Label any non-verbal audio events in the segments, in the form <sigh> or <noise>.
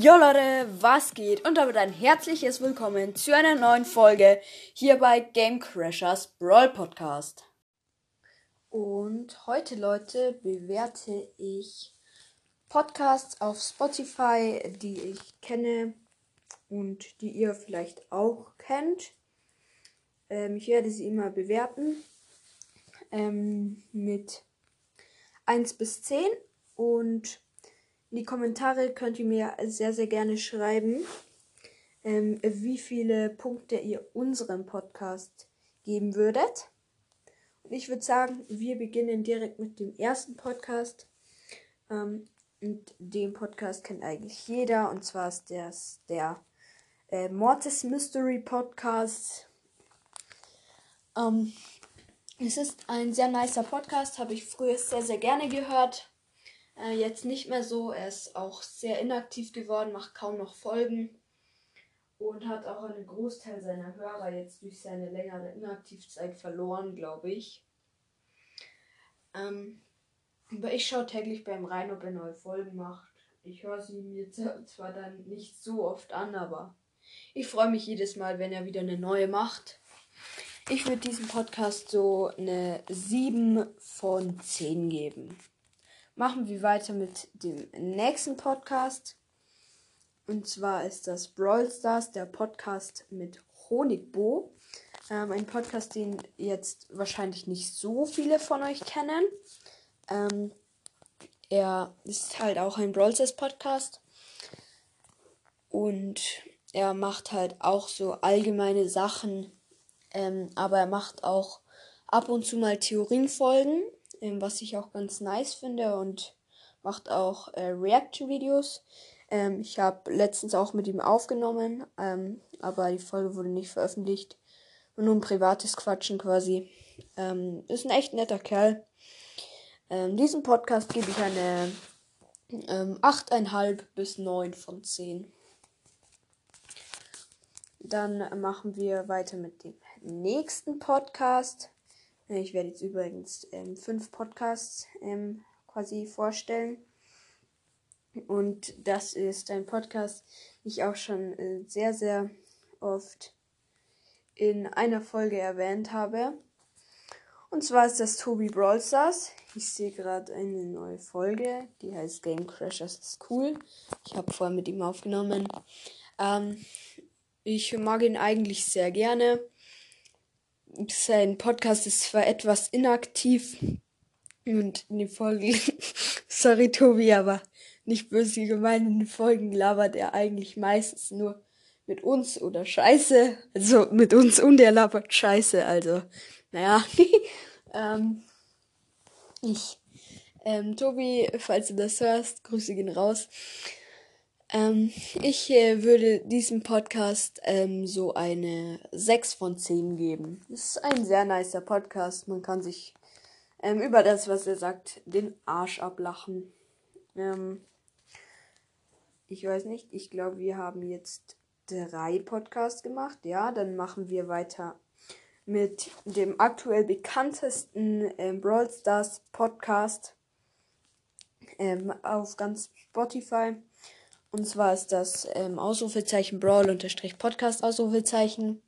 Jo Leute, was geht? Und damit ein herzliches Willkommen zu einer neuen Folge hier bei Game Crashers Brawl Podcast. Und heute, Leute, bewerte ich Podcasts auf Spotify, die ich kenne und die ihr vielleicht auch kennt. Ähm, ich werde sie immer bewerten ähm, mit 1 bis 10 und in die Kommentare könnt ihr mir sehr, sehr gerne schreiben, ähm, wie viele Punkte ihr unserem Podcast geben würdet. Und ich würde sagen, wir beginnen direkt mit dem ersten Podcast. Ähm, und den Podcast kennt eigentlich jeder. Und zwar ist das der äh, Mortis Mystery Podcast. Ähm, es ist ein sehr nicer Podcast, habe ich früher sehr, sehr gerne gehört. Äh, jetzt nicht mehr so. Er ist auch sehr inaktiv geworden, macht kaum noch Folgen und hat auch einen Großteil seiner Hörer jetzt durch seine längere Inaktivzeit verloren, glaube ich. Ähm, aber ich schaue täglich beim rein, ob er neue Folgen macht. Ich höre sie mir zwar dann nicht so oft an, aber ich freue mich jedes Mal, wenn er wieder eine neue macht. Ich würde diesem Podcast so eine 7 von 10 geben machen wir weiter mit dem nächsten Podcast. Und zwar ist das Brawl Stars, der Podcast mit Honigbo. Ähm, ein Podcast, den jetzt wahrscheinlich nicht so viele von euch kennen. Ähm, er ist halt auch ein Brawl Stars Podcast. Und er macht halt auch so allgemeine Sachen. Ähm, aber er macht auch ab und zu mal Theorienfolgen ähm, was ich auch ganz nice finde und macht auch äh, React-Videos. Ähm, ich habe letztens auch mit ihm aufgenommen, ähm, aber die Folge wurde nicht veröffentlicht. nur ein privates Quatschen quasi. Ähm, ist ein echt netter Kerl. Ähm, diesem Podcast gebe ich eine ähm, 8,5 bis 9 von 10. Dann machen wir weiter mit dem nächsten Podcast. Ich werde jetzt übrigens ähm, fünf Podcasts ähm, quasi vorstellen. Und das ist ein Podcast, den ich auch schon äh, sehr, sehr oft in einer Folge erwähnt habe. Und zwar ist das Tobi Brawl Stars. Ich sehe gerade eine neue Folge, die heißt Game Crashers ist cool. Ich habe vorher mit ihm aufgenommen. Ähm, ich mag ihn eigentlich sehr gerne sein Podcast ist zwar etwas inaktiv und in den Folgen, <laughs> sorry Tobi, aber nicht böse gemeint, in den Folgen labert er eigentlich meistens nur mit uns oder Scheiße. Also mit uns und er labert Scheiße. Also, naja. <laughs> ähm, ich, ähm, Tobi, falls du das hörst, Grüße gehen raus. Ähm, ich äh, würde diesem Podcast ähm, so eine 6 von 10 geben. Es ist ein sehr nicer Podcast. Man kann sich ähm, über das, was er sagt, den Arsch ablachen. Ähm, ich weiß nicht, ich glaube, wir haben jetzt drei Podcasts gemacht. Ja, dann machen wir weiter mit dem aktuell bekanntesten ähm, Brawl Stars Podcast ähm, auf ganz Spotify. Und zwar ist das ähm, Ausrufezeichen Brawl unterstrich Podcast Ausrufezeichen.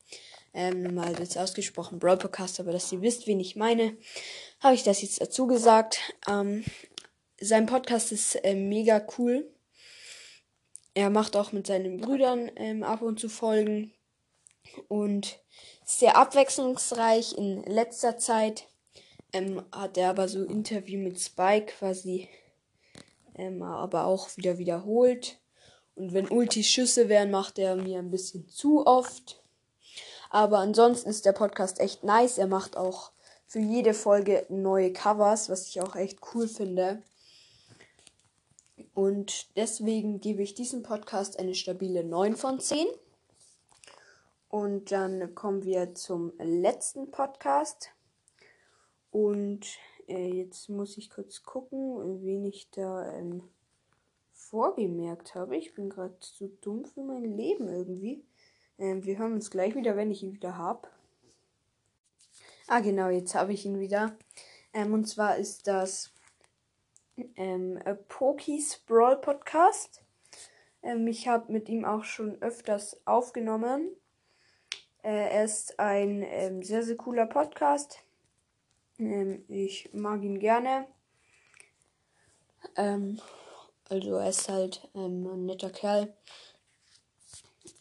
Ähm, normal wird es ausgesprochen Brawl Podcast, aber dass ihr wisst, wen ich meine, habe ich das jetzt dazu gesagt. Ähm, sein Podcast ist ähm, mega cool. Er macht auch mit seinen Brüdern ähm, ab und zu Folgen und sehr abwechslungsreich. In letzter Zeit ähm, hat er aber so Interview mit Spike quasi, ähm, aber auch wieder wiederholt. Und wenn Ultis Schüsse wären, macht er mir ein bisschen zu oft. Aber ansonsten ist der Podcast echt nice. Er macht auch für jede Folge neue Covers, was ich auch echt cool finde. Und deswegen gebe ich diesem Podcast eine stabile 9 von 10. Und dann kommen wir zum letzten Podcast. Und äh, jetzt muss ich kurz gucken, wen ich da ähm, vorgemerkt habe. Ich bin gerade zu dumm für mein Leben irgendwie. Ähm, wir hören uns gleich wieder, wenn ich ihn wieder habe. Ah, genau, jetzt habe ich ihn wieder. Ähm, und zwar ist das ähm, Pokis Brawl Podcast. Ähm, ich habe mit ihm auch schon öfters aufgenommen. Äh, er ist ein ähm, sehr, sehr cooler Podcast. Ähm, ich mag ihn gerne. Also er ist halt ähm, ein netter Kerl.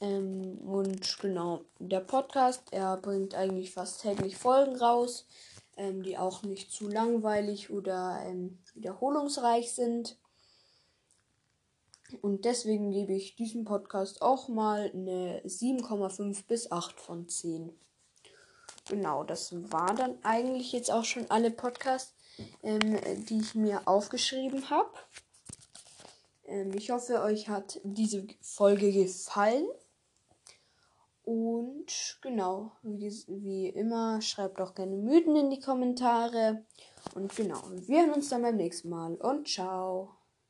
Ähm, und genau, der Podcast, er bringt eigentlich fast täglich Folgen raus, ähm, die auch nicht zu langweilig oder ähm, wiederholungsreich sind. Und deswegen gebe ich diesem Podcast auch mal eine 7,5 bis 8 von 10. Genau, das war dann eigentlich jetzt auch schon alle Podcasts, ähm, die ich mir aufgeschrieben habe. Ähm, ich hoffe, euch hat diese Folge gefallen. Und genau, wie, wie immer, schreibt auch gerne Mythen in die Kommentare. Und genau, wir hören uns dann beim nächsten Mal. Und ciao.